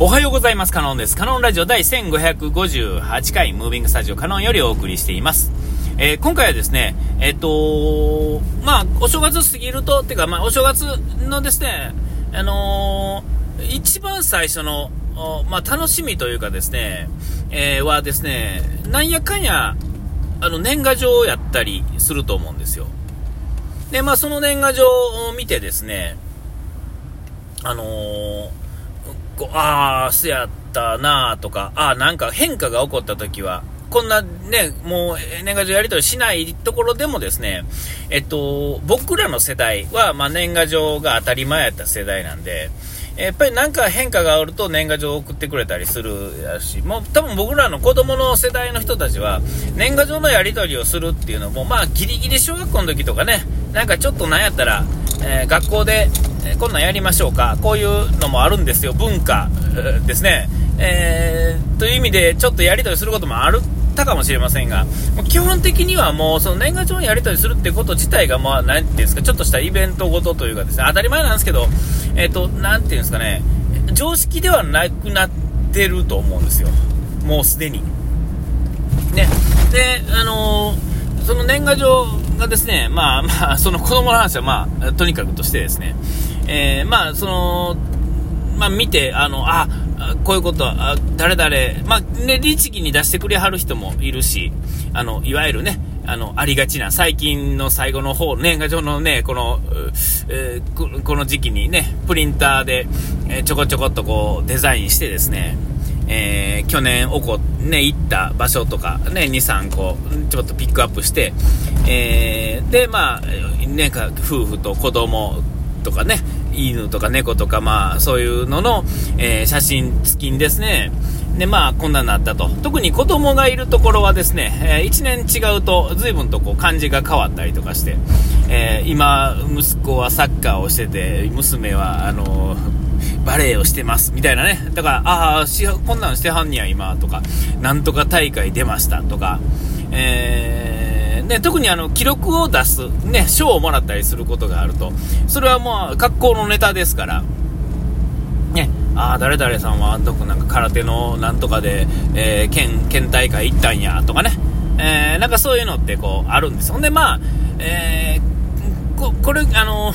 おはようございます。カノンです。カノンラジオ第1558回、ムービングスタジオカノンよりお送りしています。えー、今回はですね、えっ、とまあ、お正月過ぎると、っていうか、まあ、お正月のですね、あのー、一番最初の、まあ、楽しみというかですね、え、はですね、なんやかんや、あの、年賀状をやったりすると思うんですよ。で、まあ、その年賀状を見てですね、あのーこう、ああ、そやったなとか、ああ、なんか変化が起こった時は、こんなね、もう年賀状やり取りしないところでもですね、えっと、僕らの世代は、まあ、年賀状が当たり前やった世代なんで、やっぱりなんか変化があると年賀状を送ってくれたりするやし、もう多分僕らの子供の世代の人たちは、年賀状のやり取りをするっていうのも、まあギリギリ小学校の時とかね、なんかちょっとなんやったら、えー、学校で、えこんなんやりましょうか、こういうのもあるんですよ、文化、えー、ですね、えー、という意味でちょっとやり取りすることもあるたかもしれませんが、基本的にはもうその年賀状にやり取りするってこと自体が、まあ、なていうんですか、ちょっとしたイベントごとというかですね、当たり前なんですけど、えっ、ー、と、なていうんですかね、常識ではなくなってると思うんですよ。もうすでに。ね。で、あのー、その年賀状がですね、まあまあ、その子供の話はまあ、とにかくとしてですね、えー、まあ、その、まあ見て、あの、あ、こういうことは、誰々、まあね、律儀に出してくれはる人もいるし、あの、いわゆるね、あの、ありがちな、最近の最後の方、年賀状のね、この、えー、この時期にね、プリンターで、えー、ちょこちょこっとこう、デザインしてですね、えー、去年おこ、ね、行った場所とか、ね、2、3個、ちょっとピックアップして、えー、で、まあ、ね、夫婦と子供とかね、犬とか猫とか、まあ、そういうのの、えー、写真付きにですね、で、まあ、こんなになったと。特に子供がいるところはですね、えー、1年違うと、随分とこう、漢字が変わったりとかして、えー、今、息子はサッカーをしてて、娘は、あのバレエをしてます、みたいなね。だから、ああ、こんなんしてはんにや、今、とか、なんとか大会出ました、とか、えー、ね、特にあの、記録を出す、ね、賞をもらったりすることがあると、それはもう、格好のネタですから、ね、ああ、誰々さんはどこなんか空手のなんとかで、えー、県、県大会行ったんや、とかね、えー、なんかそういうのってこう、あるんです。ほんで、まあ、えー、ここれ、あの、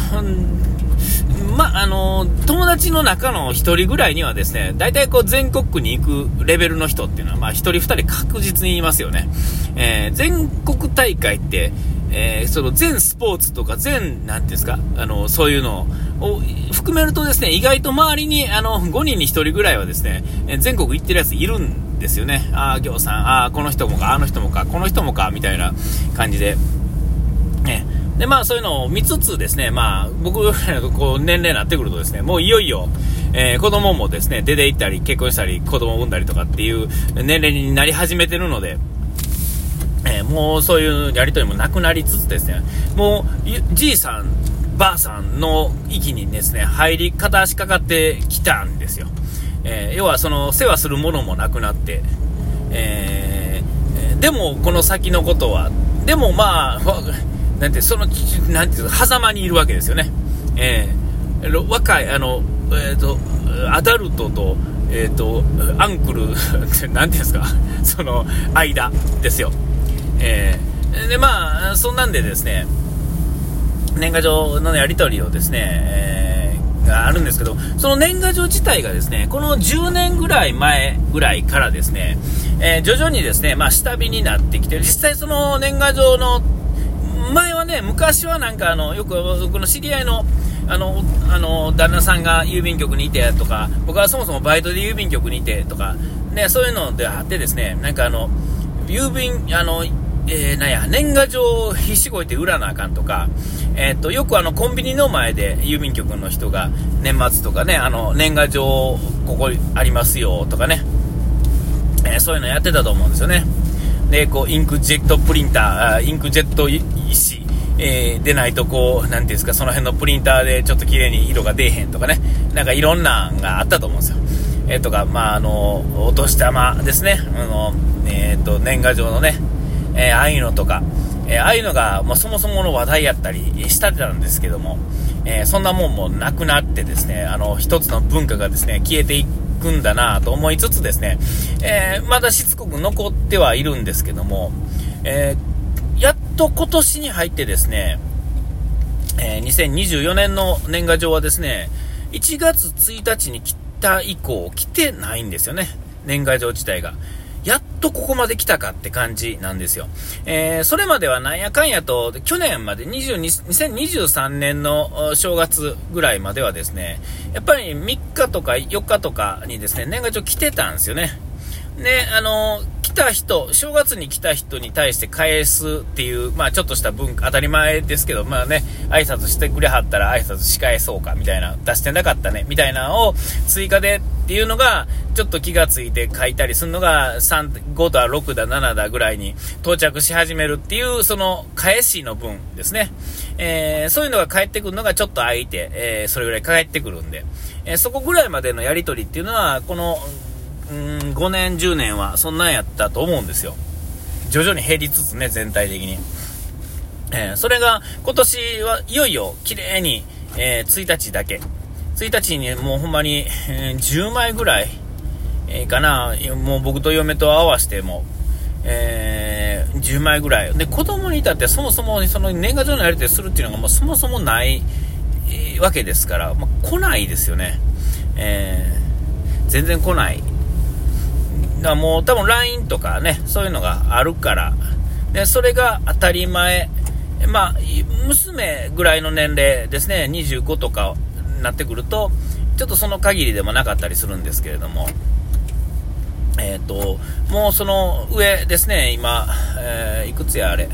ま、あの友達の中の1人ぐらいにはですね、大体こう全国区に行くレベルの人っていうのは、まあ1人2人確実にいますよね。えー、全国大会って、えー、その全スポーツとか全、なんていうんですか、あの、そういうのを含めるとですね、意外と周りに、あの、5人に1人ぐらいはですね、全国行ってるやついるんですよね。ああ、行さん、ああ、この人もか、あの人もか、この人もか、みたいな感じで。ね。で、まあそういうのを見つつですね、まあ僕、こう年齢になってくるとですね、もういよいよ、えー、子供もですね、出て行ったり、結婚したり、子供を産んだりとかっていう年齢になり始めてるので、えー、もうそういうやりとりもなくなりつつですね、もう、じいさん、ばあさんの域にですね、入り方しかかってきたんですよ。えー、要はその、世話するものもなくなって、えー、でもこの先のことは、でもまあ、なんて、その、なんていう狭間にいるわけですよね。えー、若い、あの、えっ、ー、と、アダルトと、えっ、ー、と、アンクル、なんていうんですか、その、間ですよ。えー、で、まあ、そんなんでですね、年賀状のやり取りをですね、えー、があるんですけど、その年賀状自体がですね、この10年ぐらい前ぐらいからですね、えー、徐々にですね、まあ、下火になってきて、実際その年賀状の、前はね、昔はなんかあの、よく僕の知り合いの、あの、あの、旦那さんが郵便局にいてとか、僕はそもそもバイトで郵便局にいてとか、ね、そういうのであってですね、なんかあの、郵便、あの、えー、なんや、年賀状を必死こいて売らなあかんとか、えー、っと、よくあの、コンビニの前で郵便局の人が年末とかね、あの、年賀状ここありますよとかね、えー、そういうのやってたと思うんですよね。で、こう、インクジェットプリンター、インクジェット石、えー、出ないとこう、なんていうんですか、その辺のプリンターでちょっと綺麗に色が出えへんとかね、なんかいろんながあったと思うんですよ。えー、とか、まあ、あの、お年玉ですね、あの、えっ、ー、と、年賀状のね、えー、ああいうのとか、え、ああいうのが、まあ、そもそもの話題やったりしたてたんですけども、え、そんなもんもなくなってですね、あの、一つの文化がですね、消えていくんだなと思いつつですね、え、まだしつこく残ってはいるんですけども、えー、と今年に入ってですね、えー、2024年の年賀状はですね、1月1日に来た以降、来てないんですよね。年賀状自体が。やっとここまで来たかって感じなんですよ。えー、それまではなんやかんやと、去年まで22 2023年の正月ぐらいまではですね、やっぱり3日とか4日とかにですね、年賀状来てたんですよね。で、あの来た人、正月に来た人に対して返すっていう、まあちょっとした文化、当たり前ですけど、まあね、挨拶してくれはったら挨拶し返そうか、みたいな、出してなかったね、みたいなのを追加でっていうのが、ちょっと気がついて書いたりするのが、3、5だ、6だ、7だぐらいに到着し始めるっていう、その返しの分ですね。えー、そういうのが返ってくるのがちょっと空いて、えー、それぐらい返ってくるんで、えー、そこぐらいまでのやりとりっていうのは、この、うん、5年、10年はそんなんやったと思うんですよ。徐々に減りつつね、全体的に。えー、それが今年はいよいよ綺麗に、えー、1日だけ。1日にもうほんまに、えー、10枚ぐらい、えー、かな、もう僕と嫁と合わせても、えー、10枚ぐらい。で、子供に至ってそもそもその年賀状のやり取りするっていうのがもうそもそもない、えー、わけですから、まあ、来ないですよね。えー、全然来ない。だもう多分 LINE とかね、そういうのがあるから、で、それが当たり前。まあ、娘ぐらいの年齢ですね、25とかになってくると、ちょっとその限りでもなかったりするんですけれども、えっ、ー、と、もうその上ですね、今、えー、いくつやあれ、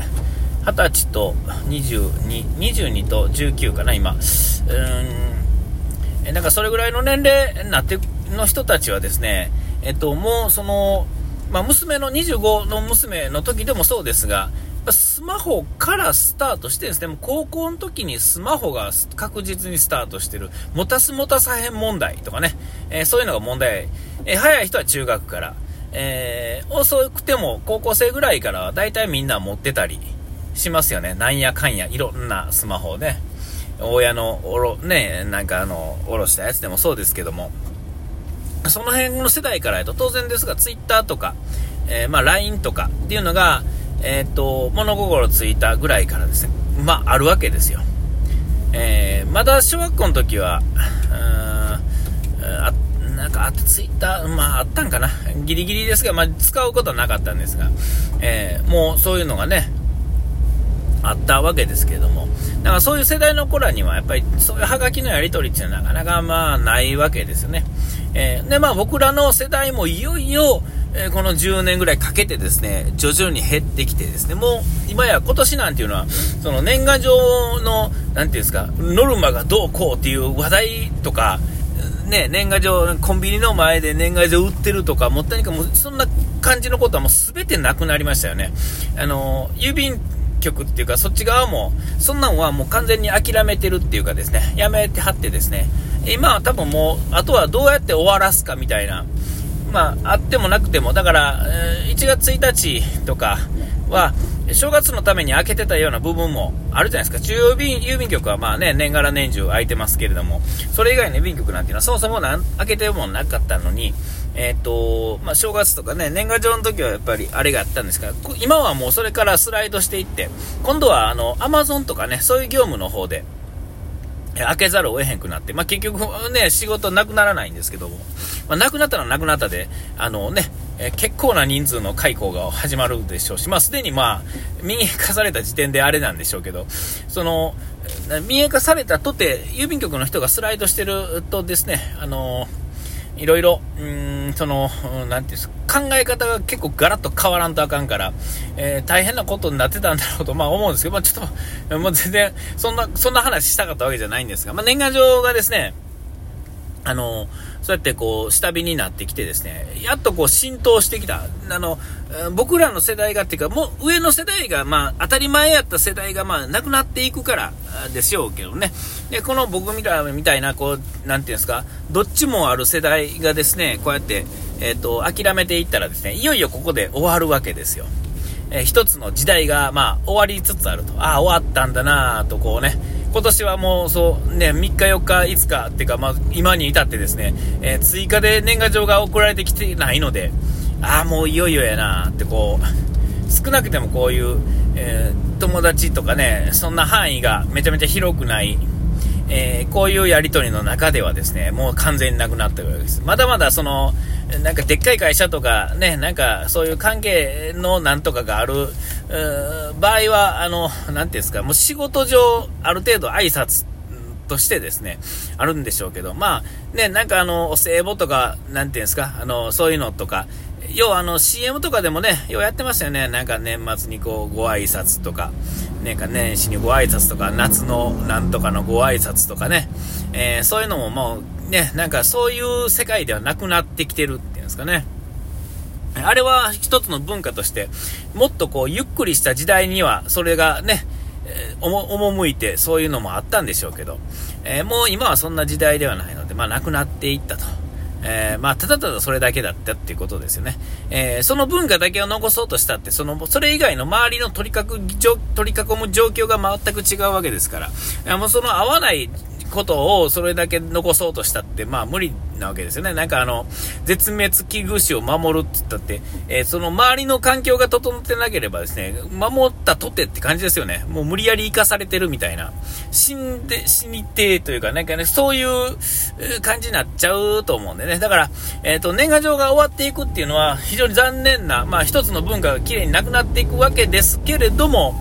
20歳と22、22と19かな、今。うーん、なんかそれぐらいの年齢になって、の人たちはですね、えっと、もうその、まあ、娘の25の娘の時でもそうですが、スマホからスタートしてるんですね。もう高校の時にスマホが確実にスタートしてる。持たす持たさへん問題とかね。えー、そういうのが問題。えー、早い人は中学から。えー、遅くても高校生ぐらいからは大体みんな持ってたりしますよね。なんやかんや、いろんなスマホね。親のおろ、ね、なんかあの、おろしたやつでもそうですけども。その辺の世代からやと当然ですが、ツイッターとか、えー、まあ LINE とかっていうのが、えー、っと、物心ついたぐらいからですね、まああるわけですよ。えー、まだ小学校の時は、あなんかあツイッター、まああったんかな。ギリギリですが、まあ使うことはなかったんですが、えー、もうそういうのがね、あったわけですけれども、だからそういう世代の子らには、やっぱりそういうハガキのやり取りっていうのはなかなかまあないわけですよね。えー、で、まあ僕らの世代もいよいよ、えー、この10年ぐらいかけてですね、徐々に減ってきてですね、もう今や今年なんていうのは、その年賀状の、なんていうんですか、ノルマがどうこうっていう話題とか、ね、年賀状、コンビニの前で年賀状売ってるとか、もったいないかもそんな感じのことはもう全てなくなりましたよね。あの、郵便局っていうか、そっち側も、そんなんはもう完全に諦めてるっていうかですね、やめてはってですね、今は多分もう、あとはどうやって終わらすかみたいな、まあ、あってもなくても、だから、1月1日とかは、正月のために開けてたような部分もあるじゃないですか。中央便郵便局はまあね、年がら年中開いてますけれども、それ以外の郵便局なんていうのはそもそも開けてもなかったのに、えっ、ー、と、まあ、正月とかね、年賀状の時はやっぱりあれがあったんですが、今はもうそれからスライドしていって、今度はあの、アマゾンとかね、そういう業務の方で、開けざるを得へんくなって、まあ、結局ね、仕事なくならないんですけども、まあ、なくなったらなくなったで、あのね、え結構な人数の解雇が始まるでしょうし、まあ、すでにまあ、民営化された時点であれなんでしょうけど、その、民営化されたとて、郵便局の人がスライドしてるとですね、あのいろいろ、うん、その、なんていうんですか、考え方が結構ガラッと変わらんとあかんから、えー、大変なことになってたんだろうと、まあ思うんですけど、まあちょっと、もう全然、そんな、そんな話したかったわけじゃないんですが、まあ年賀状がですね、あの、そうやってこう、下火になってきてですね、やっとこう浸透してきた。あの、僕らの世代がっていうか、もう上の世代が、まあ当たり前やった世代が、まあなくなっていくからでしょうけどね。で、この僕みたいみたいな、こう、なんていうんですか、どっちもある世代がですね、こうやって、えっ、ー、と、諦めていったらですね、いよいよここで終わるわけですよ。えー、一つの時代が、まあ終わりつつあると。ああ、終わったんだなとこうね、今年はもうそうね、3日4日5日っていうか、まあ今に至ってですね、えー、追加で年賀状が送られてきてないので、ああ、もういよいよやなってこう、少なくてもこういう、えー、友達とかね、そんな範囲がめちゃめちゃ広くない、えー、こういうやり取りの中ではですね、もう完全になくなってるわけです。まだまだその、なんかでっかい会社とかね、なんかそういう関係のなんとかがある、場合は、あの、なんていうんですか、もう仕事上、ある程度挨拶としてですね、あるんでしょうけど、まあ、ね、なんかあの、お歳暮とか、なんていうんですか、あの、そういうのとか、要はあの CM とかでもね、ようやってましたよね。なんか年末にこうご挨拶とか、なんか年始にご挨拶とか、夏のなんとかのご挨拶とかね、えー、そういうのももうね、なんかそういう世界ではなくなってきてるっていうんですかね。あれは一つの文化として、もっとこうゆっくりした時代にはそれがね、えー、赴いてそういうのもあったんでしょうけど、えー、もう今はそんな時代ではないので、まあなくなっていったと。えー、まあ、ただただそれだけだったっていうことですよね。えー、その文化だけを残そうとしたって、その、それ以外の周りの取り囲取り囲む状況が全く違うわけですから、もうその合わないことをそれだけ残そうとしたって、まあ無理なわけですよね。なんかあの、絶滅危惧種を守るって言ったって、えー、その周りの環境が整ってなければですね、守ったとてって感じですよね。もう無理やり生かされてるみたいな。死んで、死にてというか、なんかね、そういう感じになっちゃうと思うんでね。だから、えっ、ー、と、年賀状が終わっていくっていうのは非常に残念な、まあ一つの文化が綺麗になくなっていくわけですけれども、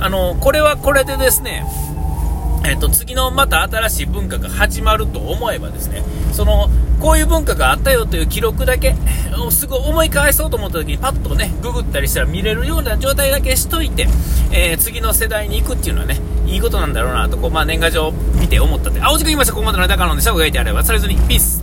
あの、これはこれでですね、えっと、次のまた新しい文化が始まると思えばですね、その、こういう文化があったよという記録だけ、すぐ思い返そうと思った時にパッとね、ググったりしたら見れるような状態だけしといて、えー、次の世代に行くっていうのはね、いいことなんだろうなと、こう、まあ年賀状見て思ったって。青軸言いました。ここまでの間からので、シャワがいてあれば、それぞれに、ピース。